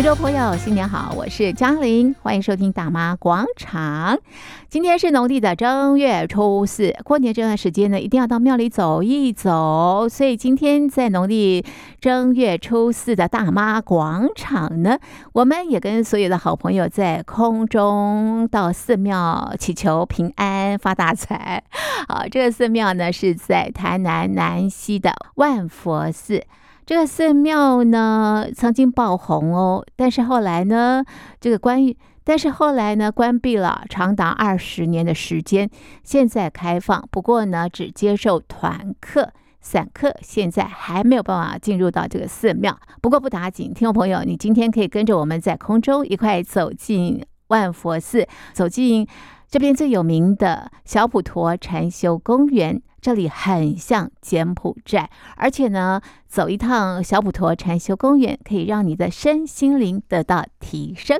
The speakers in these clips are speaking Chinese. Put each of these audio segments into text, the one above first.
听众朋友，新年好，我是嘉玲，欢迎收听大妈广场。今天是农历的正月初四，过年这段时间呢，一定要到庙里走一走。所以今天在农历正月初四的大妈广场呢，我们也跟所有的好朋友在空中到寺庙祈求平安发大财。好，这个寺庙呢是在台南南溪的万佛寺。这个寺庙呢，曾经爆红哦，但是后来呢，这个关于，但是后来呢，关闭了长达二十年的时间，现在开放，不过呢，只接受团客、散客，现在还没有办法进入到这个寺庙。不过不打紧，听众朋友，你今天可以跟着我们在空中一块走进万佛寺，走进这边最有名的小普陀禅修公园。这里很像柬埔寨，而且呢，走一趟小普陀禅修公园，可以让你的身心灵得到提升。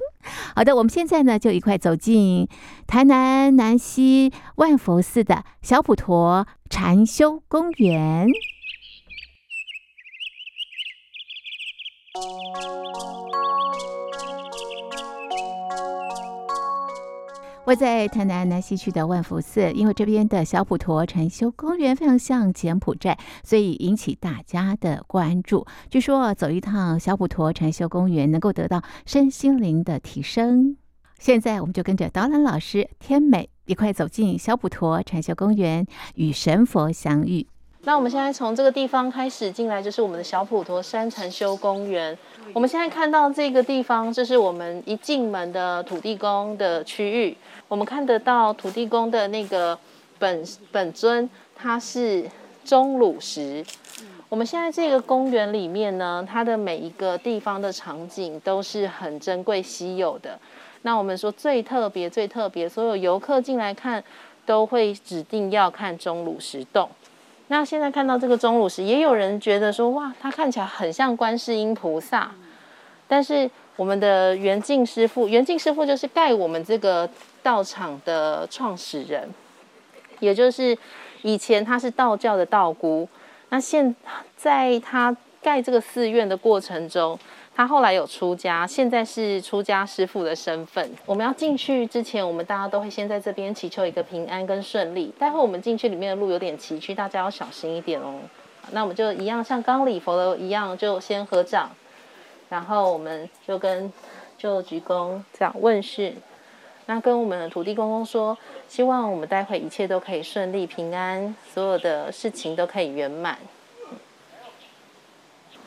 好的，我们现在呢，就一块走进台南南溪万佛寺的小普陀禅修公园。我在台南南溪区的万福寺，因为这边的小普陀禅修公园非常像柬埔寨，所以引起大家的关注。据说走一趟小普陀禅修公园能够得到身心灵的提升。现在我们就跟着导览老师天美一块走进小普陀禅修公园，与神佛相遇。那我们现在从这个地方开始进来，就是我们的小普陀山禅修公园。我们现在看到这个地方，这是我们一进门的土地公的区域。我们看得到土地公的那个本本尊，它是钟乳石。我们现在这个公园里面呢，它的每一个地方的场景都是很珍贵稀有的。那我们说最特别、最特别，所有游客进来看都会指定要看钟乳石洞。那现在看到这个钟乳石，也有人觉得说，哇，它看起来很像观世音菩萨，但是。我们的圆净师傅，圆净师傅就是盖我们这个道场的创始人，也就是以前他是道教的道姑。那现在他盖这个寺院的过程中，他后来有出家，现在是出家师父的身份。我们要进去之前，我们大家都会先在这边祈求一个平安跟顺利。待会我们进去里面的路有点崎岖，大家要小心一点哦。那我们就一样像刚礼佛的一样，就先合掌。然后我们就跟就鞠躬这样问事，那跟我们的土地公公说，希望我们待会一切都可以顺利平安，所有的事情都可以圆满。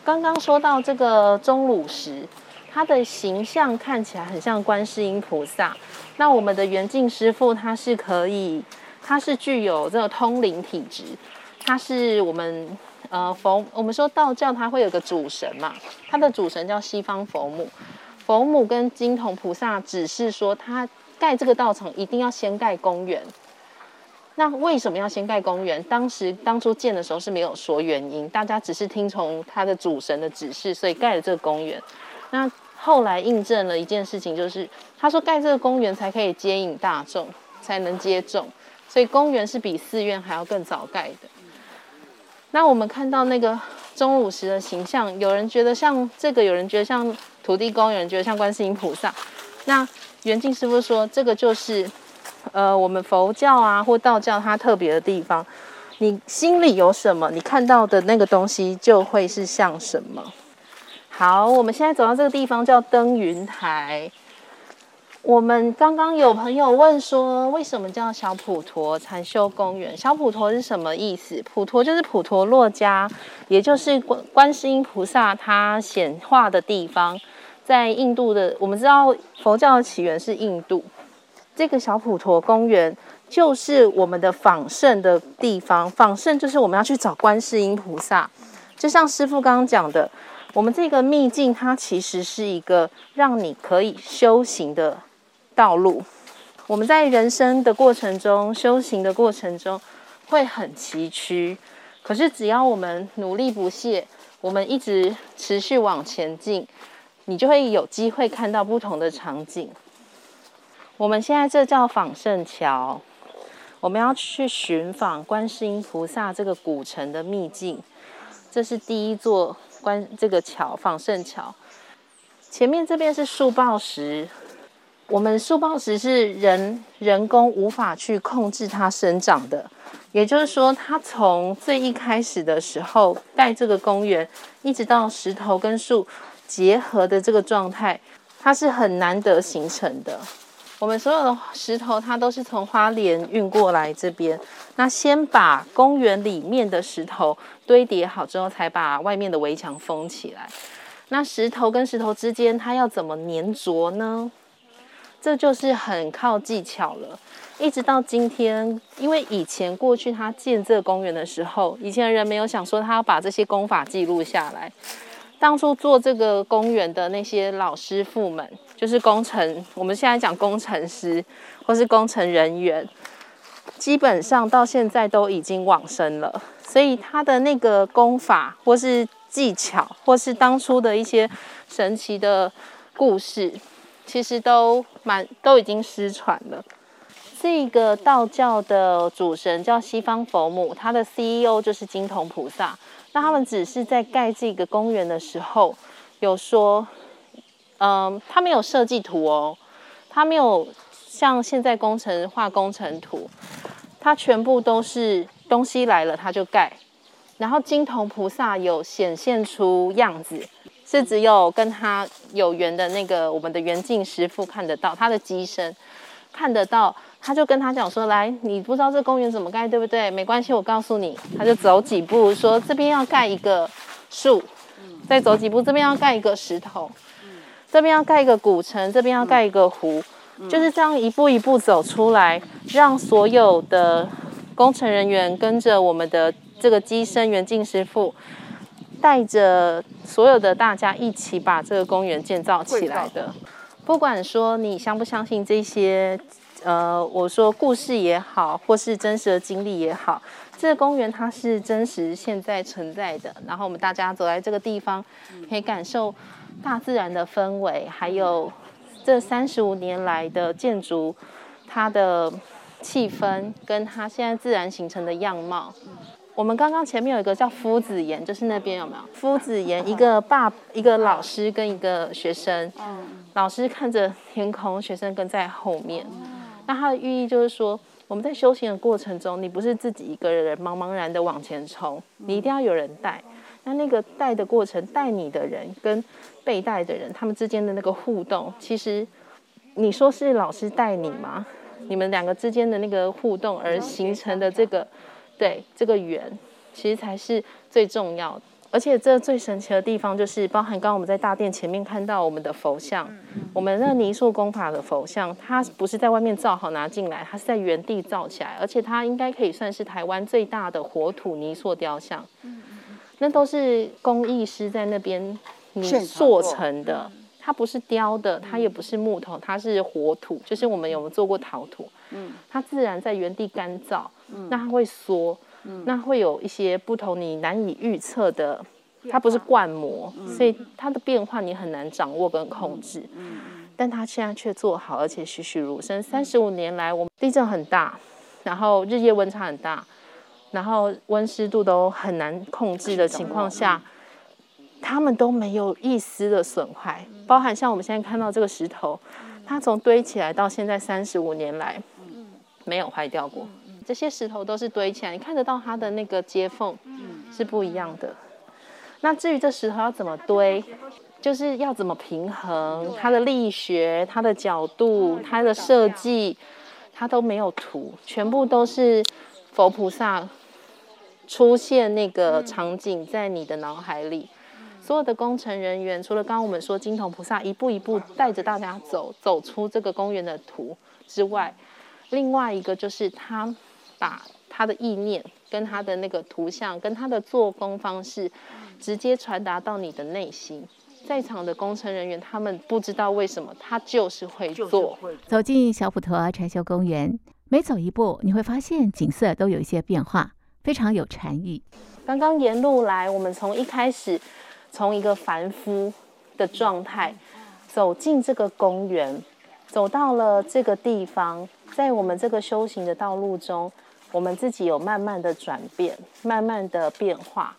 刚刚说到这个钟乳石，它的形象看起来很像观世音菩萨。那我们的圆净师傅他是可以，他是具有这个通灵体质，他是我们。呃，佛，我们说道教它会有个主神嘛，他的主神叫西方佛母，佛母跟金童菩萨只是说他盖这个道场一定要先盖公园。那为什么要先盖公园？当时当初建的时候是没有说原因，大家只是听从他的主神的指示，所以盖了这个公园。那后来印证了一件事情，就是他说盖这个公园才可以接引大众，才能接众，所以公园是比寺院还要更早盖的。那我们看到那个钟乳石的形象，有人觉得像这个，有人觉得像土地公，有人觉得像观世音菩萨。那圆净师父说，这个就是呃我们佛教啊或道教它特别的地方。你心里有什么，你看到的那个东西就会是像什么。好，我们现在走到这个地方叫登云台。我们刚刚有朋友问说，为什么叫小普陀禅修公园？小普陀是什么意思？普陀就是普陀洛迦，也就是观观世音菩萨他显化的地方，在印度的。我们知道佛教的起源是印度，这个小普陀公园就是我们的访圣的地方。访圣就是我们要去找观世音菩萨，就像师父刚刚讲的，我们这个秘境它其实是一个让你可以修行的。道路，我们在人生的过程中、修行的过程中会很崎岖，可是只要我们努力不懈，我们一直持续往前进，你就会有机会看到不同的场景。我们现在这叫访圣桥，我们要去寻访观世音菩萨这个古城的秘境，这是第一座观这个桥，访圣桥。前面这边是树抱石，我们树抱石是人人工无法去控制它生长的，也就是说，它从最一开始的时候盖这个公园，一直到石头跟树结合的这个状态，它是很难得形成的。我们所有的石头，它都是从花莲运过来这边。那先把公园里面的石头堆叠好之后，才把外面的围墙封起来。那石头跟石头之间，它要怎么粘着呢？这就是很靠技巧了。一直到今天，因为以前过去他建这公园的时候，以前的人没有想说他要把这些工法记录下来。当初做这个公园的那些老师傅们，就是工程，我们现在讲工程师或是工程人员，基本上到现在都已经往生了。所以他的那个功法，或是技巧，或是当初的一些神奇的故事，其实都蛮都已经失传了。这个道教的主神叫西方佛母，他的 CEO 就是金童菩萨。那他们只是在盖这个公园的时候，有说，嗯，他没有设计图哦，他没有像现在工程画工程图，他全部都是东西来了他就盖。然后金童菩萨有显现出样子，是只有跟他有缘的那个我们的圆净师父看得到他的机身，看得到。他就跟他讲说：“来，你不知道这公园怎么盖，对不对？没关系，我告诉你。”他就走几步，说：“这边要盖一个树，再走几步，这边要盖一个石头，这边要盖一个古城，这边要盖一个湖，就是这样一步一步走出来，让所有的工程人员跟着我们的这个机身袁静师傅，带着所有的大家一起把这个公园建造起来的。不管说你相不相信这些。”呃，我说故事也好，或是真实的经历也好，这个公园它是真实现在存在的。然后我们大家走在这个地方，可以感受大自然的氛围，还有这三十五年来的建筑，它的气氛跟它现在自然形成的样貌。我们刚刚前面有一个叫夫子岩，就是那边有没有夫子岩？一个爸，一个老师跟一个学生，老师看着天空，学生跟在后面。那它的寓意就是说，我们在修行的过程中，你不是自己一个人茫茫然的往前冲，你一定要有人带。那那个带的过程，带你的人跟被带的人，他们之间的那个互动，其实你说是老师带你吗？你们两个之间的那个互动而形成的这个，对，这个缘，其实才是最重要的。而且这最神奇的地方就是，包含刚刚我们在大殿前面看到我们的佛像，我们那泥塑工法的佛像，它不是在外面造好拿进来，它是在原地造起来，而且它应该可以算是台湾最大的火土泥塑雕像。那都是工艺师在那边泥塑成的，它不是雕的，它也不是木头，它是活土，就是我们有没有做过陶土？它自然在原地干燥，那它会缩。那会有一些不同，你难以预测的，它不是灌模，所以它的变化你很难掌握跟控制。但它现在却做好，而且栩栩如生。三十五年来，我们地震很大，然后日夜温差很大，然后温湿度都很难控制的情况下，他们都没有一丝的损坏。包含像我们现在看到这个石头，它从堆起来到现在三十五年来，没有坏掉过。这些石头都是堆起来，你看得到它的那个接缝是不一样的。那至于这石头要怎么堆，就是要怎么平衡它的力学、它的角度、它的设计，它都没有图，全部都是佛菩萨出现那个场景在你的脑海里。所有的工程人员，除了刚刚我们说金童菩萨一步一步带着大家走，走出这个公园的图之外，另外一个就是他。把他的意念跟他的那个图像跟他的做工方式直接传达到你的内心，在场的工程人员他们不知道为什么他就是会做。走进小普陀禅修公园，每走一步你会发现景色都有一些变化，非常有禅意。刚刚沿路来，我们从一开始从一个凡夫的状态走进这个公园，走到了这个地方，在我们这个修行的道路中。我们自己有慢慢的转变，慢慢的变化。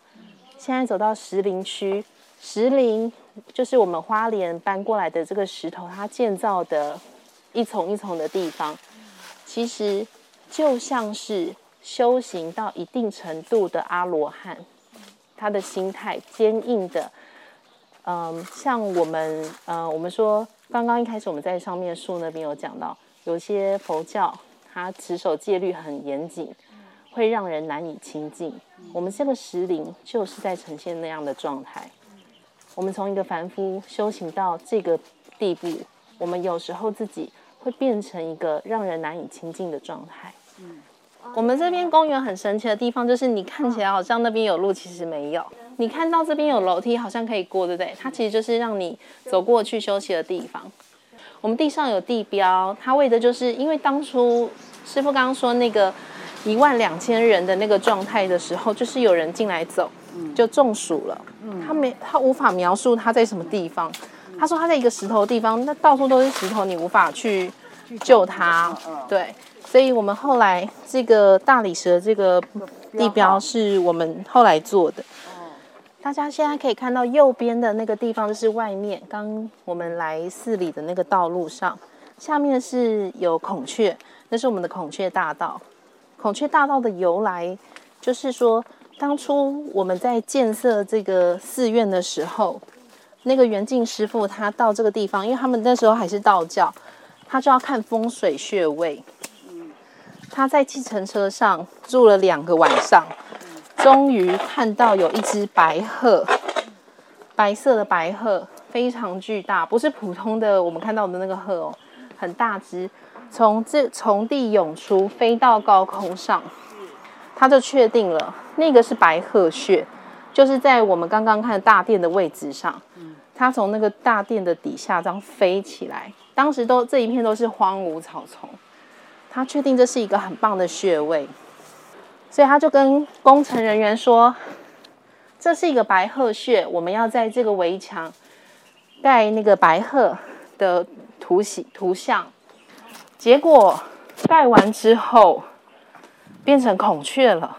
现在走到石林区，石林就是我们花莲搬过来的这个石头，它建造的一丛一丛的地方，其实就像是修行到一定程度的阿罗汉，他的心态坚硬的。嗯，像我们，呃，我们说刚刚一开始我们在上面树那边有讲到，有些佛教它持守戒律很严谨，会让人难以亲近。我们这个石林就是在呈现那样的状态。我们从一个凡夫修行到这个地步，我们有时候自己会变成一个让人难以亲近的状态。我们这边公园很神奇的地方，就是你看起来好像那边有路，其实没有。你看到这边有楼梯，好像可以过，对不对？它其实就是让你走过去休息的地方。我们地上有地标，它为的就是因为当初师傅刚刚说那个一万两千人的那个状态的时候，就是有人进来走，就中暑了。他没，他无法描述他在什么地方。他说他在一个石头的地方，那到处都是石头，你无法去救他。对，所以我们后来这个大理石的这个地标是我们后来做的。大家现在可以看到右边的那个地方，就是外面刚我们来寺里的那个道路上，下面是有孔雀，那是我们的孔雀大道。孔雀大道的由来，就是说当初我们在建设这个寺院的时候，那个圆净师父他到这个地方，因为他们那时候还是道教，他就要看风水穴位。他在计程车上住了两个晚上。终于看到有一只白鹤，白色的白鹤非常巨大，不是普通的我们看到的那个鹤哦，很大只，从这从地涌出，飞到高空上，他就确定了那个是白鹤穴，就是在我们刚刚看的大殿的位置上，他从那个大殿的底下这样飞起来，当时都这一片都是荒芜草丛，他确定这是一个很棒的穴位。所以他就跟工程人员说：“这是一个白鹤穴，我们要在这个围墙盖那个白鹤的图形图像。结果盖完之后变成孔雀了。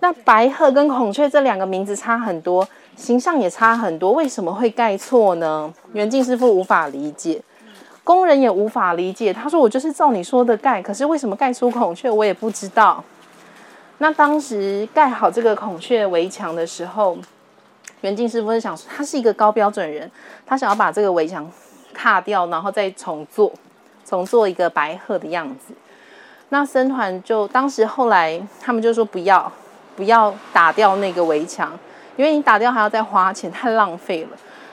那白鹤跟孔雀这两个名字差很多，形象也差很多，为什么会盖错呢？袁静师傅无法理解，工人也无法理解。他说：‘我就是照你说的盖，可是为什么盖出孔雀，我也不知道。’”那当时盖好这个孔雀围墙的时候，袁静师傅是想说，他是一个高标准人，他想要把这个围墙卡掉，然后再重做，重做一个白鹤的样子。那僧团就当时后来他们就说不要，不要打掉那个围墙，因为你打掉还要再花钱，太浪费了，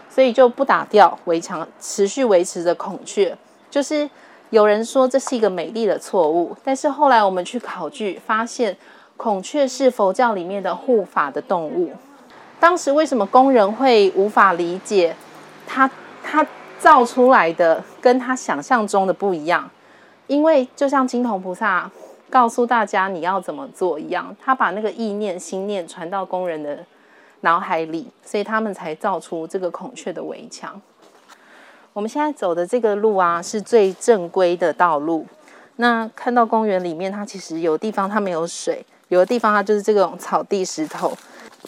所以就不打掉围墙，持续维持着孔雀。就是有人说这是一个美丽的错误，但是后来我们去考据发现。孔雀是佛教里面的护法的动物。当时为什么工人会无法理解他他造出来的跟他想象中的不一样？因为就像金童菩萨告诉大家你要怎么做一样，他把那个意念心念传到工人的脑海里，所以他们才造出这个孔雀的围墙。我们现在走的这个路啊，是最正规的道路。那看到公园里面，它其实有地方它没有水。有的地方它就是这种草地石头，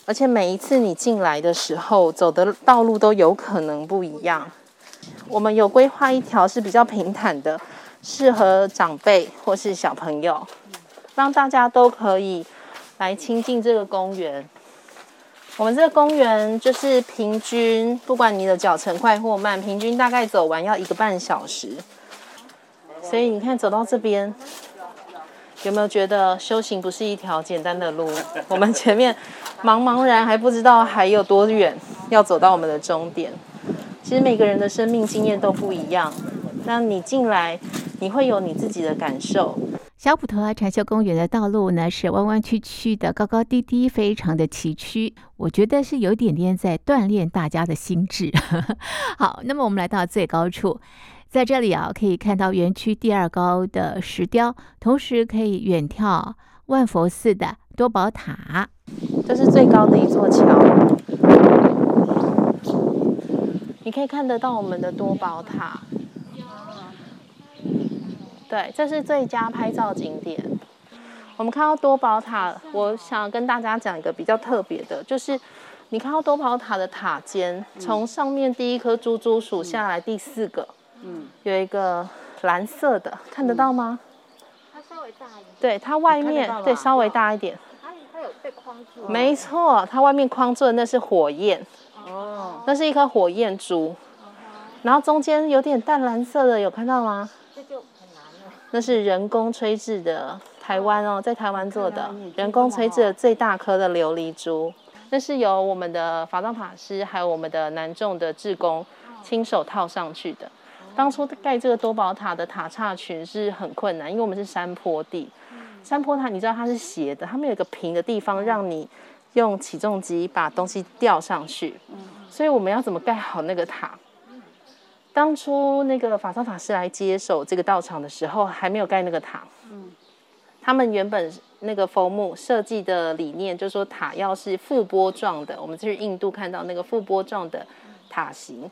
而且每一次你进来的时候走的道路都有可能不一样。我们有规划一条是比较平坦的，适合长辈或是小朋友，让大家都可以来亲近这个公园。我们这个公园就是平均，不管你的脚程快或慢，平均大概走完要一个半小时。所以你看走到这边。有没有觉得修行不是一条简单的路？我们前面茫茫然还不知道还有多远要走到我们的终点。其实每个人的生命经验都不一样，那你进来你会有你自己的感受。小普陀禅修公园的道路呢，是弯弯曲曲的，高高低低，非常的崎岖。我觉得是有点点在锻炼大家的心智。好，那么我们来到最高处。在这里啊，可以看到园区第二高的石雕，同时可以远眺万佛寺的多宝塔，这是最高的一座桥。你可以看得到我们的多宝塔。对，这是最佳拍照景点。我们看到多宝塔，我想跟大家讲一个比较特别的，就是你看到多宝塔的塔尖，从上面第一颗珠珠数下来，第四个，有一个蓝色的，看得到吗？它稍微大一点。对，它外面对稍微大一点。它它有被框住。没错，它外面框住的那是火焰。哦。那是一颗火焰珠。然后中间有点淡蓝色的，有看到吗？这就很难了。那是人工吹制的，台湾哦，在台湾做的，人工吹制的最大颗的琉璃珠。那是由我们的法藏法师，还有我们的南众的志工亲手套上去的。当初盖这个多宝塔的塔刹群是很困难，因为我们是山坡地。山坡塔你知道它是斜的，它没有一个平的地方让你用起重机把东西吊上去。所以我们要怎么盖好那个塔？当初那个法藏法师来接手这个道场的时候，还没有盖那个塔。他们原本那个佛母设计的理念，就是说塔要是覆波状的。我们去印度看到那个覆波状的塔型，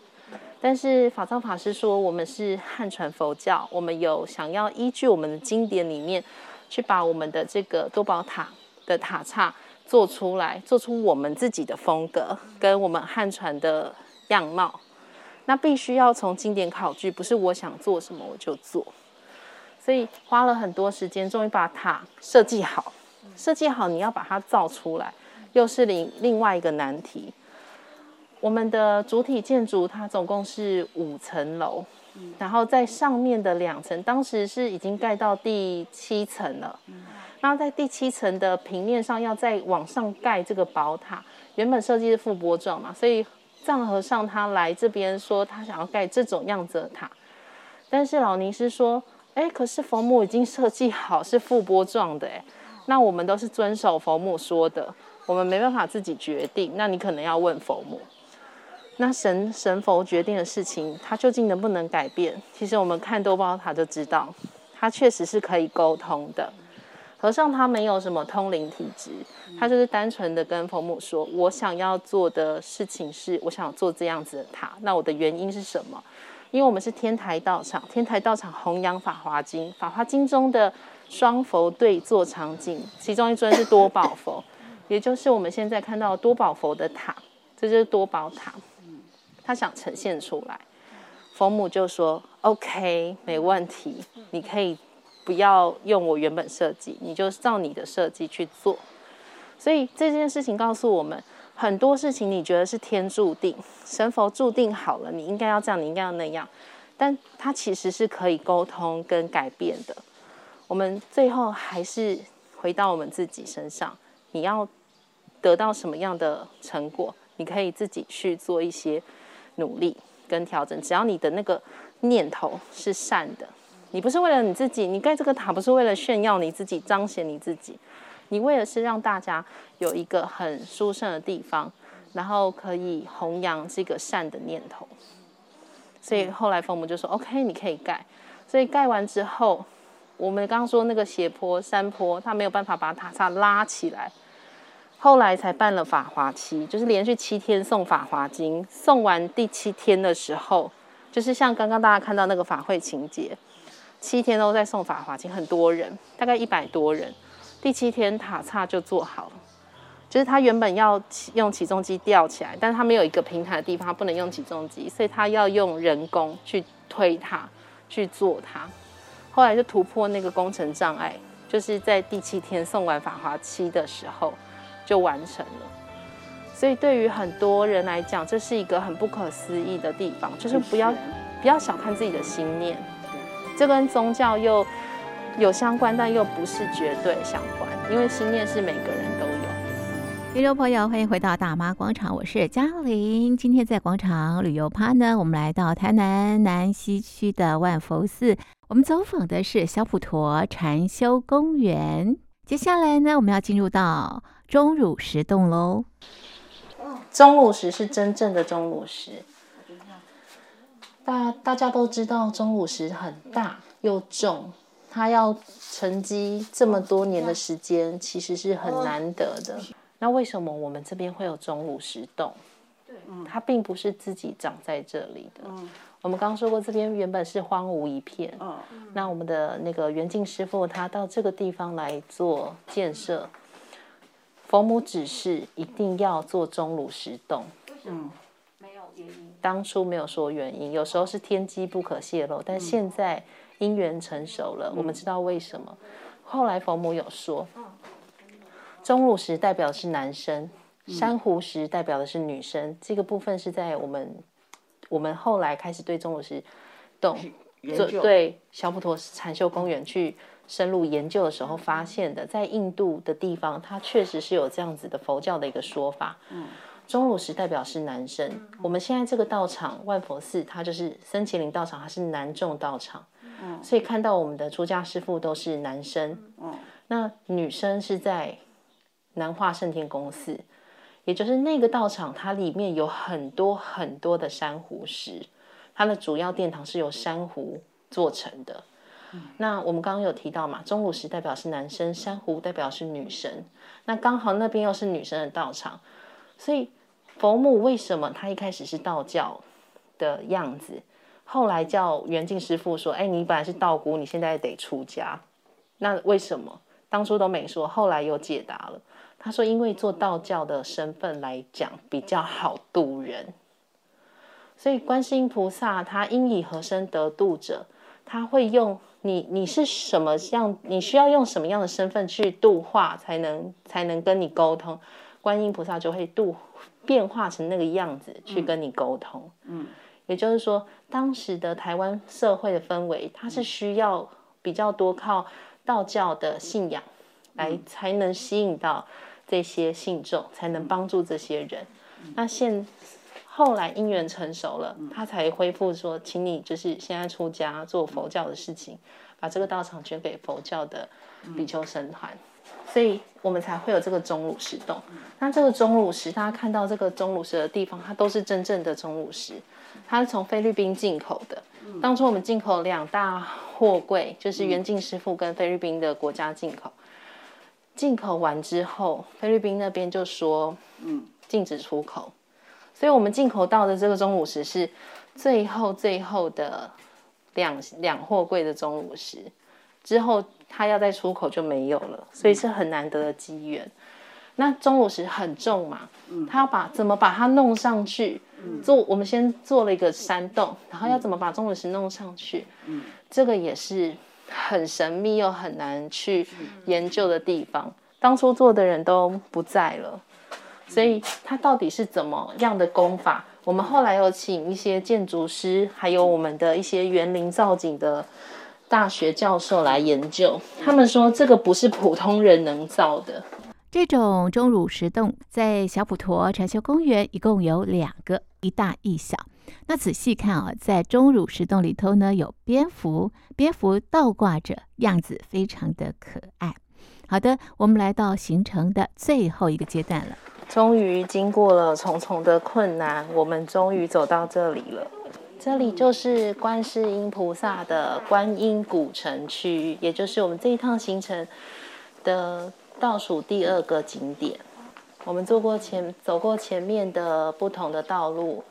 但是法藏法师说，我们是汉传佛教，我们有想要依据我们的经典里面，去把我们的这个多宝塔的塔刹做出来，做出我们自己的风格跟我们汉传的样貌。那必须要从经典考据，不是我想做什么我就做。所以花了很多时间，终于把塔设计好。设计好，你要把它造出来，又是另另外一个难题。我们的主体建筑它总共是五层楼，然后在上面的两层，当时是已经盖到第七层了。然后在第七层的平面上，要再往上盖这个宝塔。原本设计是覆钵状嘛，所以藏和尚他来这边说，他想要盖这种样子的塔，但是老尼师说。哎，可是佛母已经设计好是覆钵状的哎，那我们都是遵守佛母说的，我们没办法自己决定，那你可能要问佛母。那神神佛决定的事情，它究竟能不能改变？其实我们看多宝塔就知道，它确实是可以沟通的。和尚他没有什么通灵体质，他就是单纯的跟佛母说，我想要做的事情是，我想做这样子的塔，那我的原因是什么？因为我们是天台道场，天台道场弘扬《法华经》，《法华经》中的双佛对坐场景，其中一尊是多宝佛，也就是我们现在看到多宝佛的塔，这就是多宝塔。他想呈现出来，佛母就说：“OK，没问题，你可以不要用我原本设计，你就照你的设计去做。”所以这件事情告诉我们。很多事情你觉得是天注定，神佛注定好了，你应该要这样，你应该要那样，但它其实是可以沟通跟改变的。我们最后还是回到我们自己身上，你要得到什么样的成果，你可以自己去做一些努力跟调整。只要你的那个念头是善的，你不是为了你自己，你盖这个塔不是为了炫耀你自己，彰显你自己。你为的是让大家有一个很殊胜的地方，然后可以弘扬这个善的念头。所以后来佛母就说：“OK，你可以盖。”所以盖完之后，我们刚刚说那个斜坡山坡，他没有办法把塔刹拉起来。后来才办了法华七，就是连续七天送法华经。送完第七天的时候，就是像刚刚大家看到那个法会情节，七天都在送法华经，很多人，大概一百多人。第七天塔刹就做好了，就是他原本要用起重机吊起来，但是他没有一个平台的地方，他不能用起重机，所以他要用人工去推它，去做它。后来就突破那个工程障碍，就是在第七天送完法华七的时候就完成了。所以对于很多人来讲，这是一个很不可思议的地方，就是不要不要小看自己的心念，这跟宗教又。有相关，但又不是绝对相关，因为心念是每个人都有。听众朋友，欢迎回到大妈广场，我是嘉玲。今天在广场旅游趴呢，我们来到台南南西区的万佛寺，我们走访的是小普陀禅修公园。接下来呢，我们要进入到钟乳石洞喽。钟乳石是真正的钟乳石，大大家都知道钟乳石很大又重。它要沉积这么多年的时间，其实是很难得的。那为什么我们这边会有钟乳石洞？它并不是自己长在这里的。我们刚刚说过，这边原本是荒芜一片。那我们的那个袁静师傅，他到这个地方来做建设，佛母指示一定要做钟乳石洞。为什么？没有原因。当初没有说原因，有时候是天机不可泄露，但现在因缘成熟了，我们知道为什么。后来佛母有说，钟乳石代表的是男生，珊瑚石代表的是女生。这个部分是在我们我们后来开始对钟乳石洞做对小普陀禅修公园去。深入研究的时候发现的，在印度的地方，它确实是有这样子的佛教的一个说法。嗯，钟乳石代表是男生。我们现在这个道场万佛寺，它就是森伽林道场，它是男众道场。嗯，所以看到我们的出家师父都是男生。嗯，那女生是在南化圣天宫寺，也就是那个道场，它里面有很多很多的珊瑚石，它的主要殿堂是由珊瑚做成的。那我们刚刚有提到嘛，钟乳石代表是男生，珊瑚代表是女生。那刚好那边又是女生的道场，所以佛母为什么他一开始是道教的样子，后来叫圆净师傅说：“哎，你本来是道姑，你现在得出家。”那为什么当初都没说？后来又解答了。他说：“因为做道教的身份来讲比较好度人，所以观世音菩萨他应以何身得度者，他会用。”你你是什么样？你需要用什么样的身份去度化，才能才能跟你沟通？观音菩萨就会度变化成那个样子去跟你沟通。嗯，也就是说，当时的台湾社会的氛围，它是需要比较多靠道教的信仰来才能吸引到这些信众，才能帮助这些人。那现后来因缘成熟了，他才恢复说，请你就是现在出家做佛教的事情，把这个道场捐给佛教的比丘僧团，所以我们才会有这个钟乳石洞。那这个钟乳石，大家看到这个钟乳石的地方，它都是真正的钟乳石，它是从菲律宾进口的。当初我们进口两大货柜，就是袁静师傅跟菲律宾的国家进口。进口完之后，菲律宾那边就说，嗯，禁止出口。所以，我们进口到的这个钟乳石是最后最后的两两货柜的钟乳石，之后它要再出口就没有了，所以是很难得的机缘。那钟乳石很重嘛，它要把怎么把它弄上去？做我们先做了一个山洞，然后要怎么把钟乳石弄上去？这个也是很神秘又很难去研究的地方。当初做的人都不在了。所以它到底是怎么样的功法？我们后来有请一些建筑师，还有我们的一些园林造景的大学教授来研究。他们说这个不是普通人能造的。这种钟乳石洞在小普陀禅修公园一共有两个，一大一小。那仔细看啊，在钟乳石洞里头呢，有蝙蝠，蝙蝠倒挂着，样子非常的可爱。好的，我们来到行程的最后一个阶段了。终于经过了重重的困难，我们终于走到这里了。这里就是观世音菩萨的观音古城区，也就是我们这一趟行程的倒数第二个景点。我们走过前走过前面的不同的道路，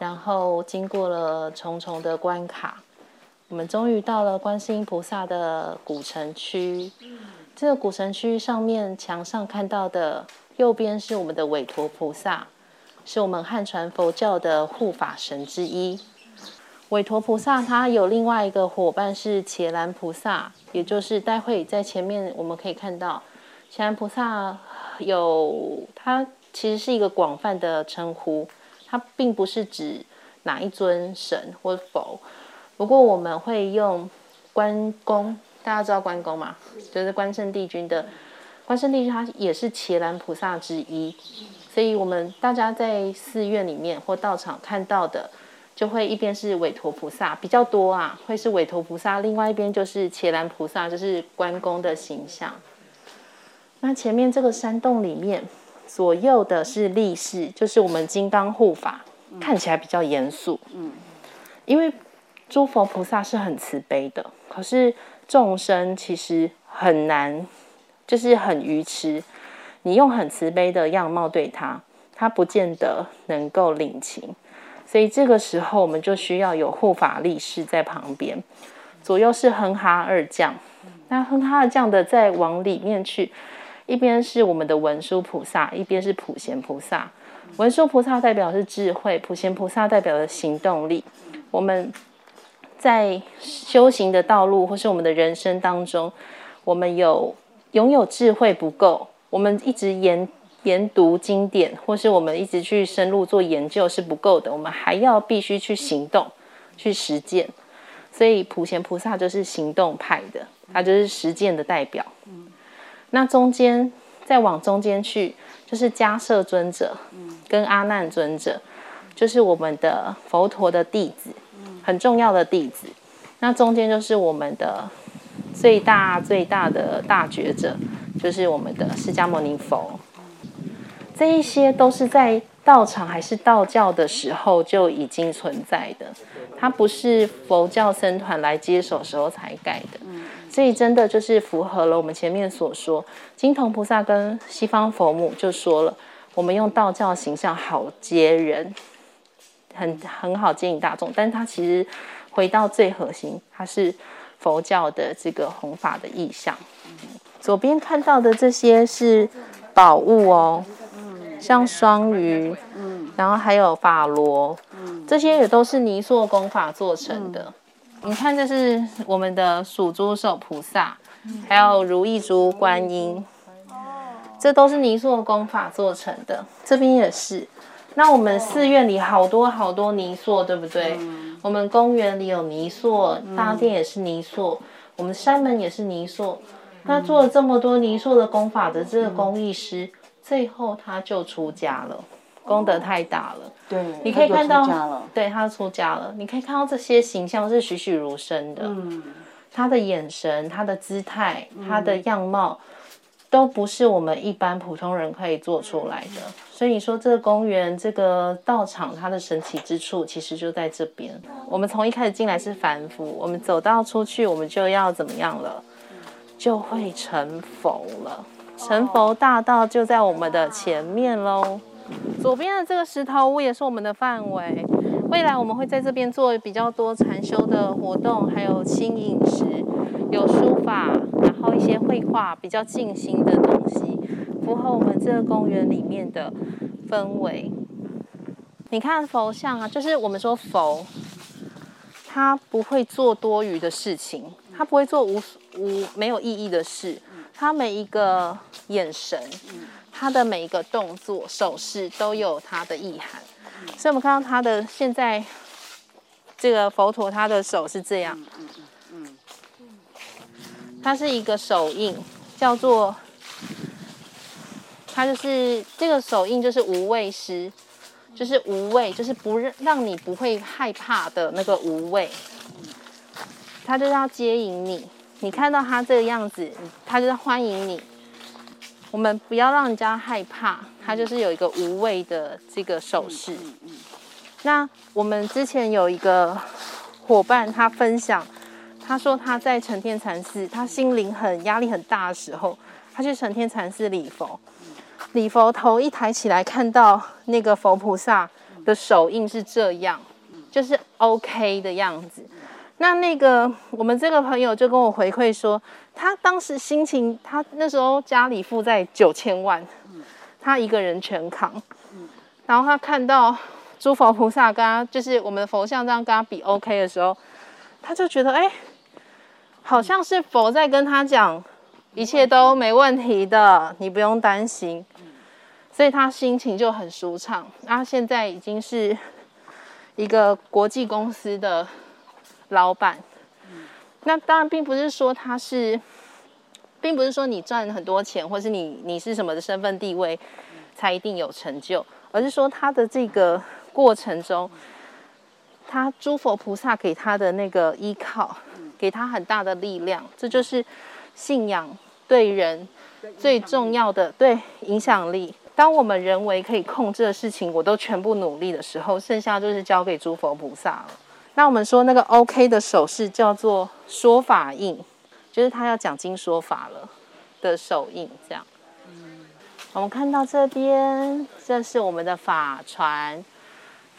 然后经过了重重的关卡，我们终于到了观世音菩萨的古城区。这个古城区上面墙上看到的。右边是我们的韦陀菩萨，是我们汉传佛教的护法神之一。韦陀菩萨他有另外一个伙伴是伽蓝菩萨，也就是待会在前面我们可以看到，伽蓝菩萨有他其实是一个广泛的称呼，它并不是指哪一尊神或佛。不过我们会用关公，大家知道关公吗？就是关圣帝君的。关圣帝君他也是伽蓝菩萨之一，所以我们大家在寺院里面或道场看到的，就会一边是韦陀菩萨比较多啊，会是韦陀菩萨，另外一边就是伽蓝菩萨，就是关公的形象。那前面这个山洞里面，左右的是力士，就是我们金刚护法，看起来比较严肃。嗯，因为诸佛菩萨是很慈悲的，可是众生其实很难。就是很愚痴，你用很慈悲的样貌对他，他不见得能够领情，所以这个时候我们就需要有护法力士在旁边，左右是哼哈二将，那哼哈二将的再往里面去，一边是我们的文殊菩萨，一边是普贤菩萨。文殊菩萨代表是智慧，普贤菩萨代表的行动力。我们在修行的道路或是我们的人生当中，我们有拥有智慧不够，我们一直研研读经典，或是我们一直去深入做研究是不够的，我们还要必须去行动，去实践。所以普贤菩萨就是行动派的，他就是实践的代表。那中间再往中间去，就是迦摄尊者。跟阿难尊者，就是我们的佛陀的弟子，很重要的弟子。那中间就是我们的最大最大的大觉者，就是我们的释迦牟尼佛。这一些都是在道场还是道教的时候就已经存在的，它不是佛教僧团来接手时候才改的。所以真的就是符合了我们前面所说，金童菩萨跟西方佛母就说了。我们用道教形象好接人，很很好接引大众，但是它其实回到最核心，它是佛教的这个弘法的意象。左边看到的这些是宝物哦，像双鱼，然后还有法螺，这些也都是泥塑工法做成的。你看，这是我们的属猪手菩萨，还有如意珠观音。这都是泥塑工法做成的，这边也是。那我们寺院里好多好多泥塑，对不对？嗯、我们公园里有泥塑，大殿也是泥塑，嗯、我们山门也是泥塑。那做了这么多泥塑的功法的这个工艺师，嗯、最后他就出家了，功德太大了。对，你可以看到，对，他出家了。你可以看到这些形象是栩栩如生的，嗯、他的眼神、他的姿态、他的样貌。都不是我们一般普通人可以做出来的，所以说这个公园、这个道场，它的神奇之处其实就在这边。我们从一开始进来是凡夫，我们走到出去，我们就要怎么样了？就会成佛了。成佛大道就在我们的前面喽。左边的这个石头屋也是我们的范围，未来我们会在这边做比较多禅修的活动，还有轻饮食，有书法。然后一些绘画比较静心的东西，符合我们这个公园里面的氛围。你看佛像啊，就是我们说佛，他不会做多余的事情，他不会做无无没有意义的事，他每一个眼神，他的每一个动作手势都有他的意涵。所以我们看到他的现在这个佛陀，他的手是这样。它是一个手印，叫做，它就是这个手印就是无畏师，就是无畏，就是不让让你不会害怕的那个无畏。他就是要接引你，你看到他这个样子，他就是欢迎你。我们不要让人家害怕，他就是有一个无畏的这个手势。那我们之前有一个伙伴，他分享。他说他在成天禅寺，他心灵很压力很大的时候，他去成天禅寺礼佛，礼佛头一抬起来，看到那个佛菩萨的手印是这样，就是 OK 的样子。那那个我们这个朋友就跟我回馈说，他当时心情，他那时候家里负债九千万，他一个人全扛，然后他看到诸佛菩萨跟他，就是我们的佛像这样跟他比 OK 的时候，他就觉得哎。好像是佛在跟他讲，一切都没问题的，你不用担心，所以他心情就很舒畅。他现在已经是一个国际公司的老板。那当然并不是说他是，并不是说你赚很多钱，或是你你是什么的身份地位才一定有成就，而是说他的这个过程中，他诸佛菩萨给他的那个依靠。给他很大的力量，这就是信仰对人最重要的对影响力。当我们人为可以控制的事情，我都全部努力的时候，剩下就是交给诸佛菩萨了。那我们说那个 OK 的手势叫做说法印，就是他要讲经说法了的手印。这样，我们看到这边，这是我们的法船。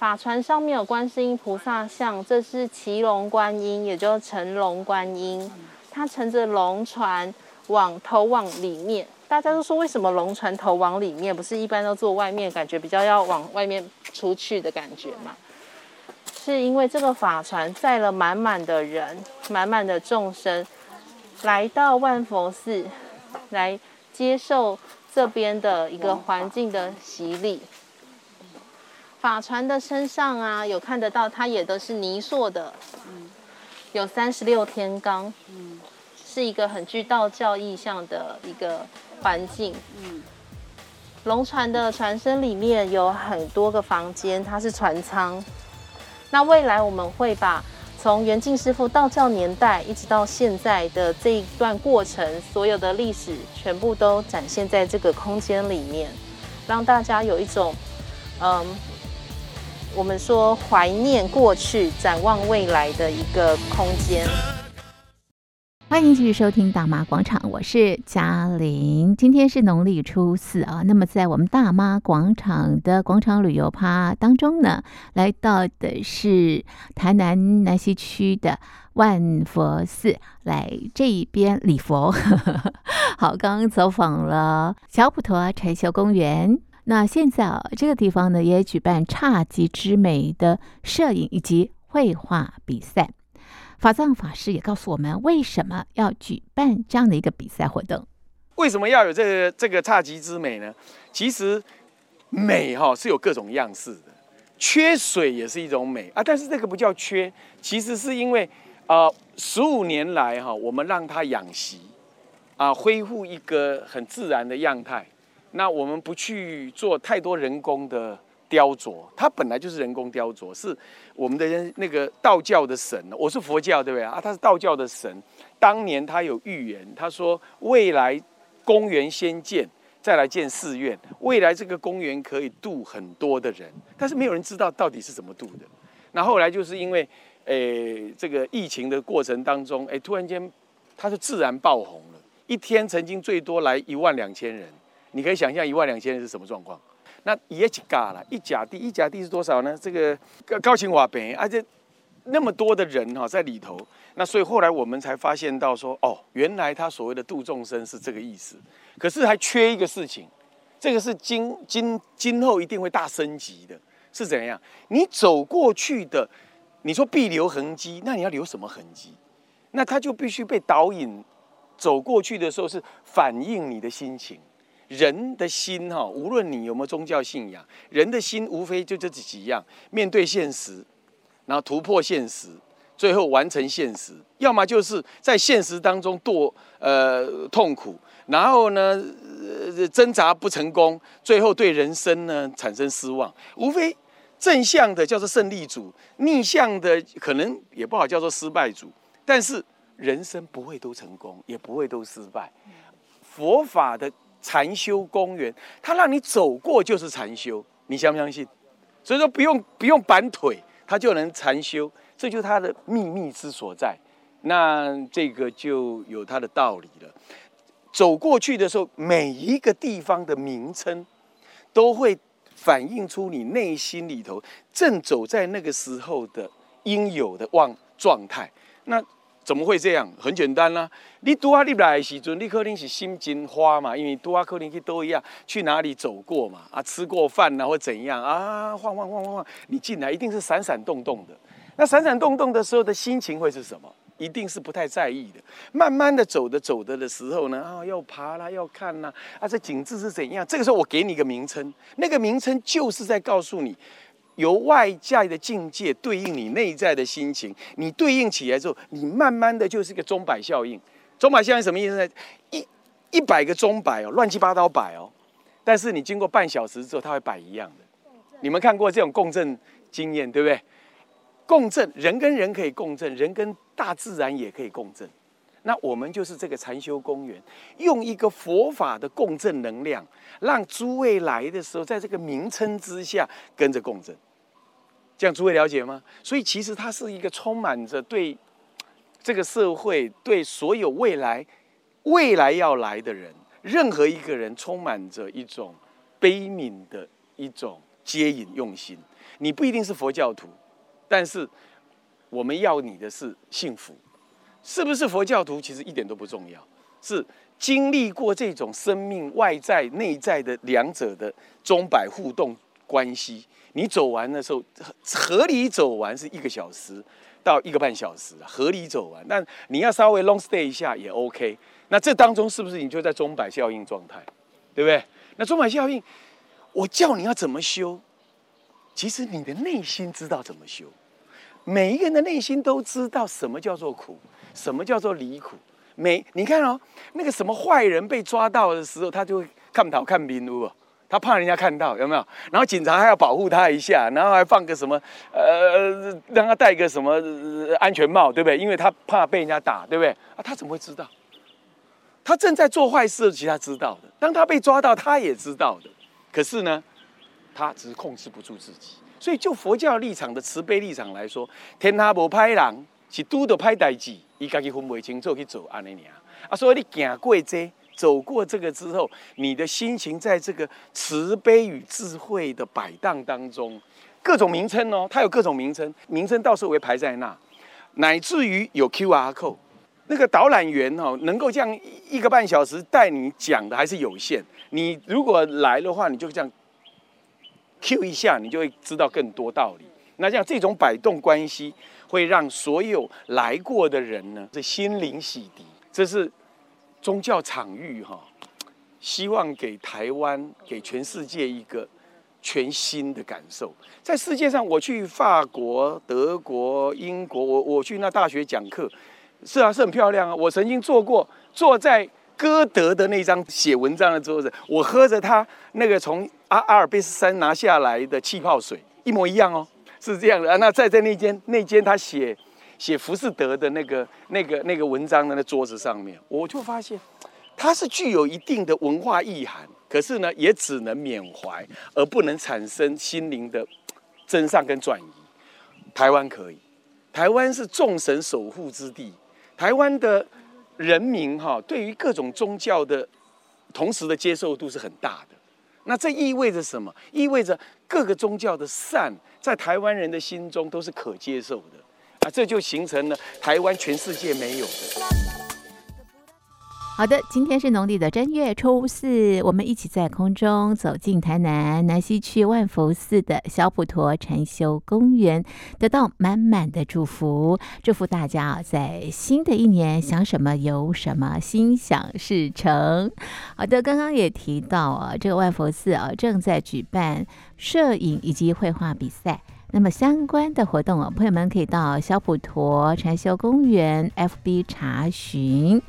法船上面有观世音菩萨像，这是骑龙观音，也就是乘龙观音。它乘着龙船往头往里面，大家都说为什么龙船头往里面，不是一般都坐外面，感觉比较要往外面出去的感觉嘛？是因为这个法船载了满满的人，满满的众生，来到万佛寺，来接受这边的一个环境的洗礼。法船的身上啊，有看得到，它也都是泥塑的，嗯。有三十六天罡，嗯。是一个很具道教意象的一个环境。嗯。龙船的船身里面有很多个房间，它是船舱。那未来我们会把从袁静师傅道教年代一直到现在的这一段过程，所有的历史全部都展现在这个空间里面，让大家有一种，嗯，我们说怀念过去、展望未来的一个空间。欢迎继续收听《大妈广场》，我是嘉玲。今天是农历初四啊，那么在我们大妈广场的广场旅游趴当中呢，来到的是台南南西区的万佛寺，来这一边礼佛。好，刚刚走访了小普陀禅修公园，那现在啊，这个地方呢也举办侘寂之美的摄影以及绘画比赛。法藏法师也告诉我们，为什么要举办这样的一个比赛活动？为什么要有这个这个侘寂之美呢？其实美哈是有各种样式的，缺水也是一种美啊。但是这个不叫缺，其实是因为啊，十五年来哈，我们让它养息啊，恢复一个很自然的样态。那我们不去做太多人工的。雕琢，它本来就是人工雕琢，是我们的那个道教的神。我是佛教，对不对啊？他是道教的神。当年他有预言，他说未来公园先建，再来建寺院。未来这个公园可以度很多的人，但是没有人知道到底是怎么度的。那后来就是因为，诶，这个疫情的过程当中，诶，突然间它就自然爆红了，一天曾经最多来一万两千人。你可以想象一万两千人是什么状况？那也几嘎了，一甲地，一甲地是多少呢？这个高清华北，而且那么多的人哈在里头，那所以后来我们才发现到说，哦，原来他所谓的度众生是这个意思。可是还缺一个事情，这个是今今今后一定会大升级的，是怎样？你走过去的，你说必留痕迹，那你要留什么痕迹？那他就必须被导引走过去的时候，是反映你的心情。人的心哈，无论你有没有宗教信仰，人的心无非就这几几样：面对现实，然后突破现实，最后完成现实；要么就是在现实当中堕呃痛苦，然后呢挣扎不成功，最后对人生呢产生失望。无非正向的叫做胜利组，逆向的可能也不好叫做失败组。但是人生不会都成功，也不会都失败。佛法的。禅修公园，它让你走过就是禅修，你相不相信？所以说不用不用板腿，它就能禅修，这就是它的秘密之所在。那这个就有它的道理了。走过去的时候，每一个地方的名称，都会反映出你内心里头正走在那个时候的应有的望状态。那。怎么会这样？很简单啦、你拄啊，你来的时阵，你可能是心真花嘛，因为拄啊，可能去都一样，去哪里走过嘛，啊，吃过饭啊，或怎样啊，晃晃晃晃晃，你进来一定是闪闪动动的。那闪闪动动的时候的心情会是什么？一定是不太在意的。慢慢的走的走的的时候呢，啊，要爬啦，要看啦，啊，这景致是怎样？这个时候我给你一个名称，那个名称就是在告诉你。由外在的境界对应你内在的心情，你对应起来之后，你慢慢的就是一个钟摆效应。钟摆效应什么意思呢？一一百个钟摆哦，乱七八糟摆哦，但是你经过半小时之后，它会摆一样的。你们看过这种共振经验对不对？共振，人跟人可以共振，人跟大自然也可以共振。那我们就是这个禅修公园，用一个佛法的共振能量，让诸位来的时候，在这个名称之下跟着共振。这样诸位了解吗？所以其实它是一个充满着对这个社会、对所有未来、未来要来的人，任何一个人充满着一种悲悯的一种接引用心。你不一定是佛教徒，但是我们要你的是幸福。是不是佛教徒其实一点都不重要，是经历过这种生命外在、内在的两者的钟摆互动关系，你走完的时候，合理走完是一个小时到一个半小时，合理走完。但你要稍微 long stay 一下也 OK。那这当中是不是你就在钟摆效应状态，对不对？那钟摆效应，我叫你要怎么修，其实你的内心知道怎么修。每一个人的内心都知道什么叫做苦，什么叫做离苦。每你看哦，那个什么坏人被抓到的时候，他就会看头看面哦，他怕人家看到有没有？然后警察还要保护他一下，然后还放个什么呃，让他戴个什么安全帽，对不对？因为他怕被人家打，对不对？啊，他怎么会知道？他正在做坏事，其他知道的。当他被抓到，他也知道的。可是呢，他只是控制不住自己。所以，就佛教立场的慈悲立场来说，天下无歹人，是拄到歹代志。伊家己分不清楚去走安尼尔啊，所以你行过这，走过这个之后，你的心情在这个慈悲与智慧的摆荡当中，各种名称哦，它有各种名称，名称到时候会排在那，乃至于有 QR code，那个导览员哦，能够这样一个半小时带你讲的还是有限，你如果来的话，你就这样 Q 一下，你就会知道更多道理。那像这种摆动关系，会让所有来过的人呢，这心灵洗涤。这是宗教场域哈，希望给台湾、给全世界一个全新的感受。在世界上，我去法国、德国、英国，我我去那大学讲课，是啊，是很漂亮啊。我曾经坐过，坐在歌德的那张写文章的桌子，我喝着他那个从阿阿尔卑斯山拿下来的气泡水，一模一样哦。是这样的啊，那在在那间那间他写写浮士德的那个那个那个文章的那桌子上面，我就发现它是具有一定的文化意涵，可是呢，也只能缅怀，而不能产生心灵的增上跟转移。台湾可以，台湾是众神守护之地，台湾的人民哈，对于各种宗教的同时的接受度是很大的。那这意味着什么？意味着各个宗教的善，在台湾人的心中都是可接受的，啊，这就形成了台湾全世界没有的。好的，今天是农历的正月初四，我们一起在空中走进台南南西区万福寺的小普陀禅修公园，得到满满的祝福，祝福大家在新的一年想什么有什么，心想事成。好的，刚刚也提到啊，这个万福寺啊正在举办摄影以及绘画比赛，那么相关的活动啊，朋友们可以到小普陀禅修公园 FB 查询。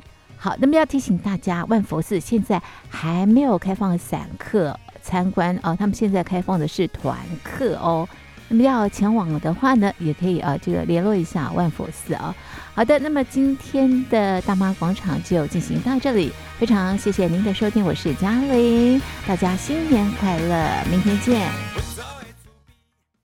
好，那么要提醒大家，万佛寺现在还没有开放散客参观哦，他们现在开放的是团客哦。那么要前往的话呢，也可以啊，这个联络一下万佛寺啊。好的，那么今天的大妈广场就进行到这里，非常谢谢您的收听，我是嘉玲，大家新年快乐，明天见。